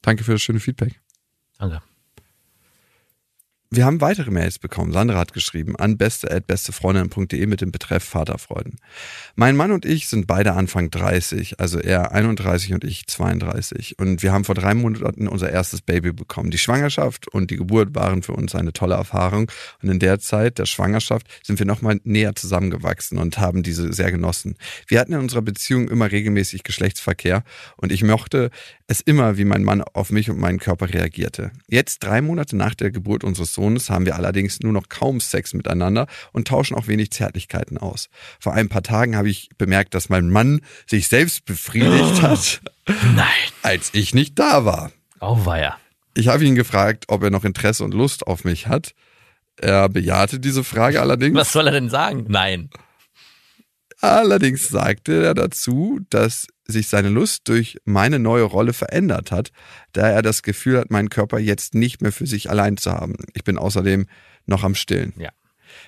Danke für das schöne Feedback. Danke. Wir haben weitere Mails bekommen. Sandra hat geschrieben an beste.bestefreundin.de mit dem Betreff Vaterfreuden. Mein Mann und ich sind beide Anfang 30, also er 31 und ich 32. Und wir haben vor drei Monaten unser erstes Baby bekommen. Die Schwangerschaft und die Geburt waren für uns eine tolle Erfahrung. Und in der Zeit der Schwangerschaft sind wir nochmal näher zusammengewachsen und haben diese sehr genossen. Wir hatten in unserer Beziehung immer regelmäßig Geschlechtsverkehr und ich mochte es immer, wie mein Mann auf mich und meinen Körper reagierte. Jetzt, drei Monate nach der Geburt unseres Sohnes, haben wir allerdings nur noch kaum Sex miteinander und tauschen auch wenig Zärtlichkeiten aus. Vor ein paar Tagen habe ich bemerkt, dass mein Mann sich selbst befriedigt hat, Nein. als ich nicht da war. Auweia. Ich habe ihn gefragt, ob er noch Interesse und Lust auf mich hat. Er bejahte diese Frage allerdings. Was soll er denn sagen? Nein. Allerdings sagte er dazu, dass sich seine Lust durch meine neue Rolle verändert hat, da er das Gefühl hat, meinen Körper jetzt nicht mehr für sich allein zu haben. Ich bin außerdem noch am Stillen. Ja.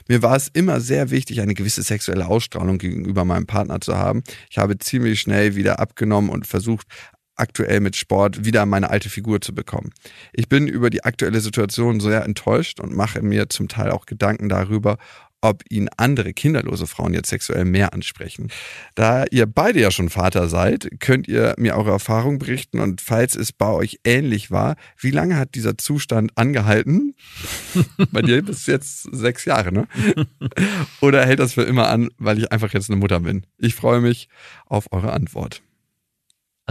Mir war es immer sehr wichtig, eine gewisse sexuelle Ausstrahlung gegenüber meinem Partner zu haben. Ich habe ziemlich schnell wieder abgenommen und versucht, aktuell mit Sport wieder meine alte Figur zu bekommen. Ich bin über die aktuelle Situation sehr enttäuscht und mache mir zum Teil auch Gedanken darüber, ob ihn andere kinderlose Frauen jetzt sexuell mehr ansprechen. Da ihr beide ja schon Vater seid, könnt ihr mir eure Erfahrung berichten und falls es bei euch ähnlich war, wie lange hat dieser Zustand angehalten? bei dir bis jetzt sechs Jahre, ne? Oder hält das für immer an, weil ich einfach jetzt eine Mutter bin? Ich freue mich auf eure Antwort.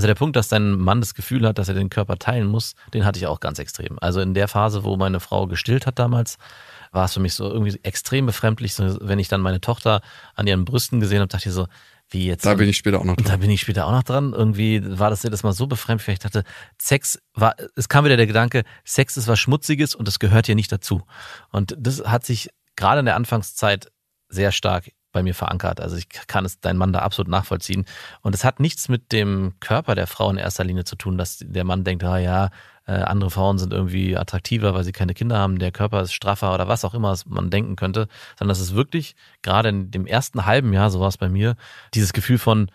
Also der Punkt, dass dein Mann das Gefühl hat, dass er den Körper teilen muss, den hatte ich auch ganz extrem. Also in der Phase, wo meine Frau gestillt hat damals, war es für mich so irgendwie extrem befremdlich, so, wenn ich dann meine Tochter an ihren Brüsten gesehen habe, dachte ich so, wie jetzt. Da bin ich später auch noch Und da dran. bin ich später auch noch dran. Irgendwie war das jedes Mal so befremdlich, weil ich dachte, Sex war, es kam wieder der Gedanke, Sex ist was Schmutziges und das gehört hier nicht dazu. Und das hat sich gerade in der Anfangszeit sehr stark bei mir verankert. Also ich kann es dein Mann da absolut nachvollziehen. Und es hat nichts mit dem Körper der Frau in erster Linie zu tun, dass der Mann denkt, ah ja, äh, andere Frauen sind irgendwie attraktiver, weil sie keine Kinder haben, der Körper ist straffer oder was auch immer man denken könnte, sondern das ist wirklich gerade in dem ersten halben Jahr, so war es bei mir, dieses Gefühl von,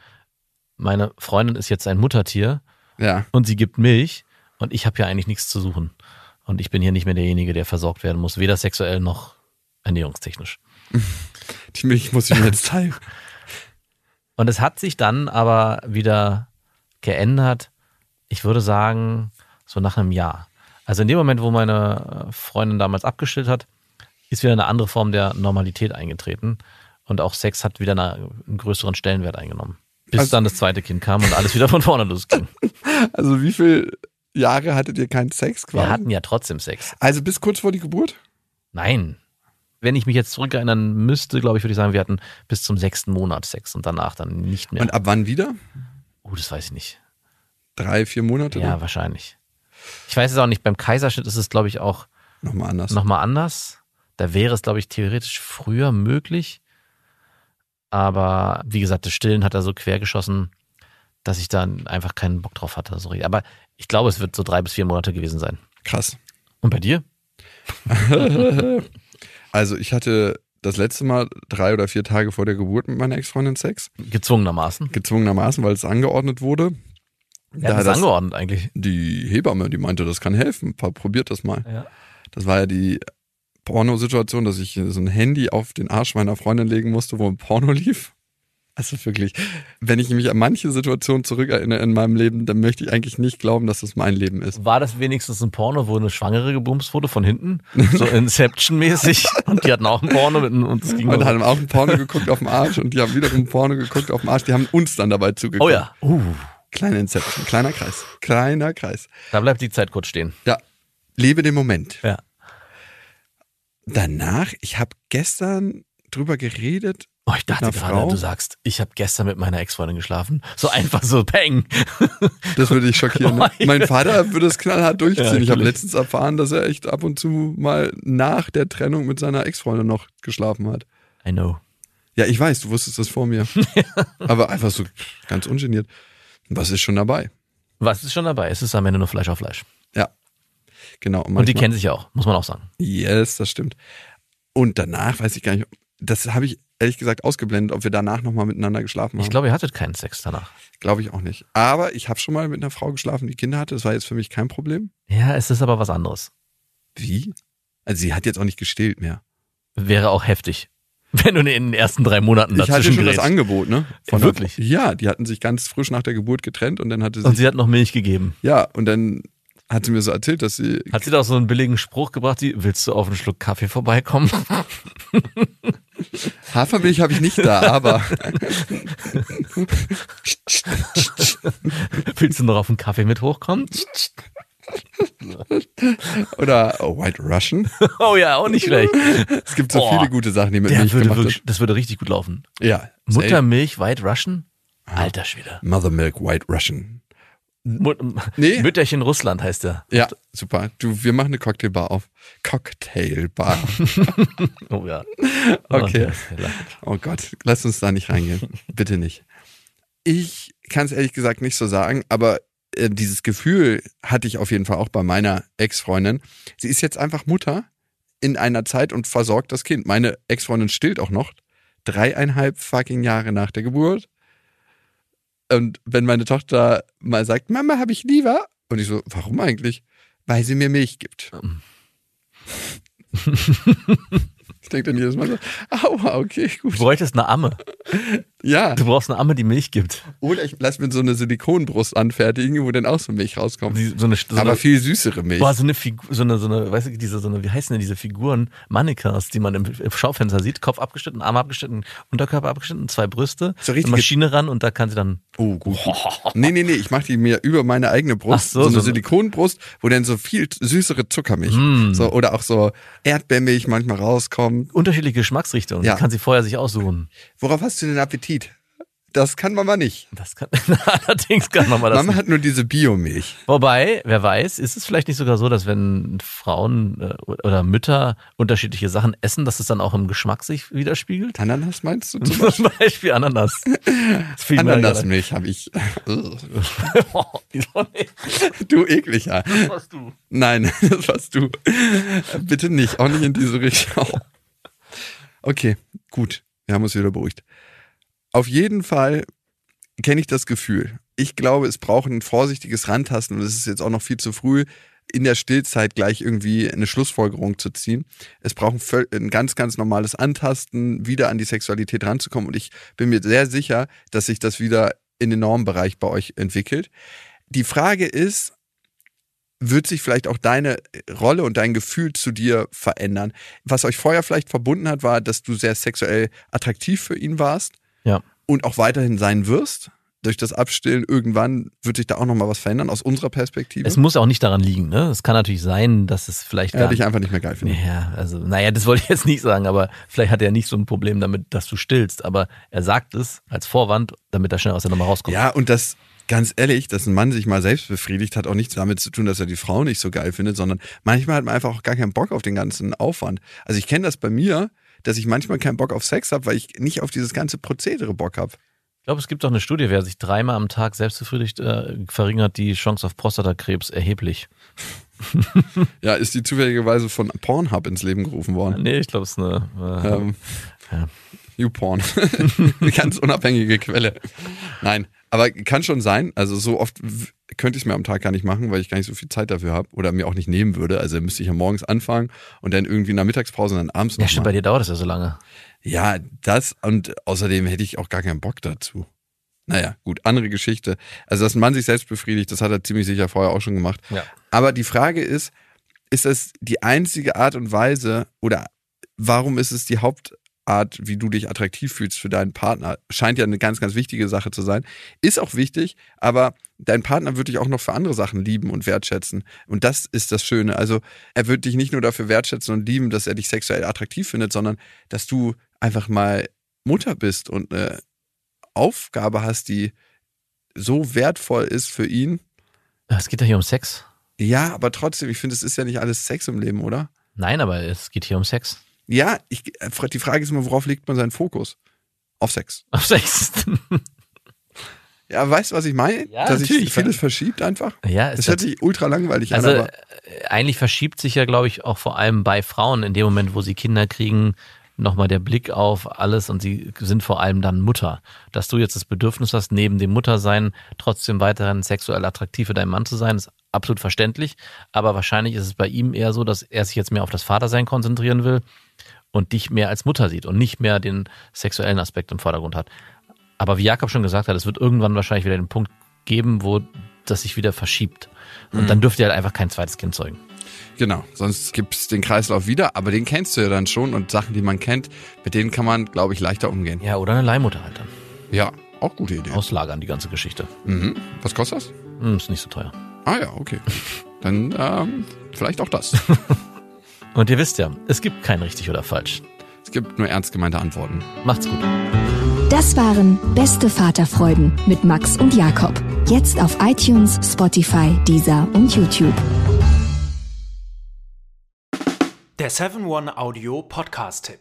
meine Freundin ist jetzt ein Muttertier Ja. und sie gibt Milch und ich habe ja eigentlich nichts zu suchen. Und ich bin hier nicht mehr derjenige, der versorgt werden muss, weder sexuell noch ernährungstechnisch. Die Milch muss ich mir jetzt teilen. Und es hat sich dann aber wieder geändert, ich würde sagen, so nach einem Jahr. Also in dem Moment, wo meine Freundin damals abgestillt hat, ist wieder eine andere Form der Normalität eingetreten. Und auch Sex hat wieder eine, einen größeren Stellenwert eingenommen. Bis Also- dann das zweite Kind kam und alles wieder von vorne losging. Also wie viele Jahre hattet ihr keinen Sex quasi? Wir hatten ja trotzdem Sex. also bis kurz vor die Geburt? Nein. Wenn ich mich jetzt zurückerinnern müsste, glaube ich, würde ich sagen, wir hatten bis zum sechsten Monat Sex und danach dann nicht mehr. Und ab wann wieder? oh, das weiß ich nicht. Drei, vier Monate? Ja, wahrscheinlich. Ich weiß es auch nicht. Beim Kaiserschnitt ist es, glaube ich, auch Nochmal anders. nochmal anders. Da wäre es, glaube ich, theoretisch früher möglich. Aber wie gesagt, das Stillen hat er so quergeschossen, dass ich dann einfach keinen Bock drauf hatte. So richtig. Aber ich glaube, es wird so drei bis vier Monate gewesen sein. Krass. Und bei dir? Also ich hatte das letzte Mal drei oder vier Tage vor der Geburt mit meiner Ex-Freundin Sex. Gezwungenermaßen. Gezwungenermaßen, weil es angeangeordnet wurde. Wer hat Da das das- angeordnet eigentlich? Die Hebamme, die meinte, das kann helfen. Probiert das mal. Ja. Das war ja die Pornosituation, dass ich so ein Handy auf den Arsch meiner Freundin legen musste, wo ein Porno lief. Also wirklich, wenn ich mich an manche Situationen zurückerinnere in meinem Leben, dann möchte ich eigentlich nicht glauben, dass das mein Leben ist. War das wenigstens ein Porno, wo eine Schwangere gebumst wurde von hinten? So Inception-mäßig. Und die hatten auch ein Porno mit, und es ging Und haben auch ein Porno geguckt auf dem Arsch und die haben wiederum ein Porno geguckt auf dem Arsch. Die haben uns dann dabei zugeguckt. Oh ja. Uh, Kleine Inception, kleiner Kreis, kleiner Kreis. da bleibt die Zeit kurz stehen. Ja, lebe den Moment. Ja. danach, ich habe gestern drüber geredet. Oh, ich dachte gerade, Frau? du sagst, ich habe gestern mit meiner Ex-Freundin geschlafen. So einfach so, peng. Das würde ich schockieren. Ne? Mein Vater würde es knallhart durchziehen. Ja, ich habe letztens erfahren, dass er echt ab und zu mal nach der Trennung mit seiner Ex-Freundin noch geschlafen hat. I know. Ja, ich weiß, du wusstest das vor mir. Aber einfach so ganz ungeniert. Was ist schon dabei? Was ist schon dabei? Es ist am Ende nur Fleisch auf Fleisch. Ja. Genau. Und die manchmal- kennen sich ja auch, muss man auch sagen. Yes, das stimmt. Und danach weiß ich gar nicht, das habe ich ehrlich gesagt ausgeblendet, ob wir danach nochmal miteinander geschlafen haben. Ich glaube, ihr hattet keinen Sex danach. Glaube ich auch nicht. Aber ich habe schon mal mit einer Frau geschlafen, die Kinder hatte. Das war jetzt für mich kein Problem. Ja, es ist aber was anderes. Wie? Also sie hat jetzt auch nicht gestillt mehr. Wäre auch heftig. Wenn du in den ersten drei Monaten Ich hatte dazwischen schon das gerätst. Angebot, ne? der- Wirklich? ja, die hatten sich ganz frisch nach der Geburt getrennt und dann hatte sie, Und sie hat noch Milch gegeben. ja, und dann hat sie mir so erzählt, dass sie Hat sie da auch so einen billigen Spruch gebracht, die, willst du auf einen Schluck Kaffee vorbeikommen? Hafermilch habe ich nicht da, aber willst du noch auf einen Kaffee mit hochkommen? oder oh, White Russian. Oh ja, auch nicht schlecht. Es gibt so Boah. viele gute Sachen, die mit Milch würde gemacht wirklich, das würde richtig gut laufen. Ja, Muttermilch White Russian? Alter Schwede. Mother Milk White Russian. Mut Nee. Mütterchen Russland heißt der. Ja, super. Du, wir machen eine Cocktailbar auf. Cocktailbar. Oh ja. Okay. Oh, Oh Gott, lass uns da nicht reingehen. Bitte nicht. Ich kann es ehrlich gesagt nicht so sagen, aber äh, dieses Gefühl hatte ich auf jeden Fall auch bei meiner Ex-Freundin. Sie ist jetzt einfach Mutter in einer Zeit und versorgt das Kind. Meine Ex-Freundin stillt auch noch dreieinhalb fucking Jahre nach der Geburt. Und wenn meine Tochter mal sagt, Mama, habe ich lieber? Und ich so, warum eigentlich? Weil sie mir Milch gibt. ich denke dann jedes Mal so, aua, okay, Du gut. bräuchtest eine Amme. Ja. Du brauchst eine Amme, die Milch gibt. Oder ich lass mir so eine Silikonbrust anfertigen, wo dann auch so Milch rauskommt. Die, so eine, so Aber eine, viel süßere Milch. boah, so eine Figur, so eine, so eine, weißt du, diese, so eine, wie heißen denn diese Figuren? Mannequins, die man im, im Schaufenster sieht. Kopf abgeschnitten, Arm abgeschnitten, Unterkörper abgeschnitten, zwei Brüste, So eine richtige- Maschine ran und da kann sie dann, Oh, gut. Nee, nee, nee, ich mache die mir über meine eigene Brust. Ach so, so, eine so eine- Silikonbrust, wo dann so viel süßere Zuckermilch. Mm. So, oder auch so Erdbeermilch manchmal rauskommt. unterschiedliche Geschmacksrichtungen. Ja. Die kann sie vorher sich aussuchen. Worauf hast du denn Appetit? Das kann Mama nicht. Das kann, allerdings kann man mal das Mama hat nur diese Biomilch. Wobei, wer weiß, ist es vielleicht nicht sogar so, dass wenn Frauen äh, oder Mütter unterschiedliche Sachen essen, dass es dann auch im Geschmack sich widerspiegelt? Ananas meinst du zum Beispiel? Zum Beispiel Ananas. Ananasmilch habe ich. nicht? du ekliger. Das warst du. Nein, das warst du. Bitte nicht, auch nicht in diese Richtung. Okay, gut. Wir haben uns wieder beruhigt. Auf jeden Fall kenne ich das Gefühl. Ich glaube, es braucht ein vorsichtiges Rantasten und es ist jetzt auch noch viel zu früh, in der Stillzeit gleich irgendwie eine Schlussfolgerung zu ziehen. Es braucht ein, ganz, ganz normales Antasten, wieder an die Sexualität ranzukommen. Und ich bin mir sehr sicher, dass sich das wieder in den Normbereich bei euch entwickelt. Die Frage ist, wird sich vielleicht auch deine Rolle und dein Gefühl zu dir verändern. Was euch vorher vielleicht verbunden hat, war, dass du sehr sexuell attraktiv für ihn warst Ja. und auch weiterhin sein wirst. Durch das Abstillen irgendwann wird sich da auch nochmal was verändern aus unserer Perspektive. Es muss auch nicht daran liegen, ne? Es kann natürlich sein, dass es vielleicht er gar dich einfach nicht mehr geil findet. Ja, also, naja, das wollte ich jetzt nicht sagen, aber vielleicht hat er nicht so ein Problem damit, dass du stillst, aber er sagt es als Vorwand, damit er schnell aus der Nummer rauskommt. Ja, und das, ganz ehrlich, dass ein Mann sich mal selbst befriedigt, hat auch nichts damit zu tun, dass er die Frau nicht so geil findet, sondern manchmal hat man einfach auch gar keinen Bock auf den ganzen Aufwand. Also ich kenne das bei mir, dass ich manchmal keinen Bock auf Sex habe, weil ich nicht auf dieses ganze Prozedere Bock habe. Ich glaube, es gibt auch eine Studie, wer sich dreimal am Tag selbst befriedigt, äh, verringert die Chance auf Prostatakrebs erheblich. Ja, ist die zufälligerweise von Pornhub ins Leben gerufen worden. Nee, ich glaube, es ist eine. Äh, Ähm, Ja. YouPorn. Eine ganz unabhängige Quelle. Nein, aber kann schon sein. Also so oft könnte ich es mir am Tag gar nicht machen, weil ich gar nicht so viel Zeit dafür habe oder mir auch nicht nehmen würde. Also müsste ich ja morgens anfangen und dann irgendwie in der Mittagspause und dann abends ja, stimmt, bei dir dauert das ja so lange. Ja, das und außerdem hätte ich auch gar keinen Bock dazu. Naja, gut, andere Geschichte. Also, dass ein Mann sich selbst befriedigt, das hat er ziemlich sicher vorher auch schon gemacht. Ja. Aber die Frage ist, ist das die einzige Art und Weise oder warum ist es die Hauptart, wie du dich attraktiv fühlst für deinen Partner? Scheint ja eine ganz, ganz wichtige Sache zu sein. Ist auch wichtig, aber dein Partner wird dich auch noch für andere Sachen lieben und wertschätzen. Und das ist das Schöne. Also er wird dich nicht nur dafür wertschätzen und lieben, dass er dich sexuell attraktiv findet, sondern dass du einfach mal Mutter bist und eine Aufgabe hast, die so wertvoll ist für ihn. Es geht ja hier um Sex. Ja, aber trotzdem, ich finde, es ist ja nicht alles Sex im Leben, oder? Nein, aber es geht hier um Sex. Ja, ich, die Frage ist immer, worauf legt man seinen Fokus? Auf Sex. Auf Sex. Ja, weißt du, was ich meine? Ja, Dass sich vieles verschiebt einfach. ja, Das ist hört sich ultra langweilig Also an, aber äh, eigentlich verschiebt sich ja, glaube ich, auch vor allem bei Frauen in dem Moment, wo sie Kinder kriegen, nochmal der Blick auf alles und sie sind vor allem dann Mutter. Dass du jetzt das Bedürfnis hast, neben dem Muttersein trotzdem weiterhin sexuell attraktiv für deinen Mann zu sein, ist absolut verständlich. Aber wahrscheinlich ist es bei ihm eher so, dass er sich jetzt mehr auf das Vatersein konzentrieren will und dich mehr als Mutter sieht und nicht mehr den sexuellen Aspekt im Vordergrund hat. Aber wie Jakob schon gesagt hat, es wird irgendwann wahrscheinlich wieder den Punkt geben, wo das sich wieder verschiebt. Und dann dürft ihr halt einfach kein zweites Kind zeugen. genau. Sonst gibt's den Kreislauf wieder, aber den kennst du ja dann schon und Sachen, die man kennt, mit denen kann man, glaube ich, leichter umgehen. Ja, oder eine Leihmutter halt dann. Ja, auch gute Idee. Auslagern, die ganze Geschichte. Mhm. Was kostet das? Hm, ist nicht so teuer. Ah ja, okay. Dann ähm, vielleicht auch das. Und ihr wisst ja, es gibt kein richtig oder falsch. Es gibt nur ernst gemeinte Antworten. Macht's gut. Das waren Beste Vaterfreuden mit Max und Jakob. Jetzt auf iTunes, Spotify, Deezer und YouTube. Der 7-One-Audio-Podcast-Tipp.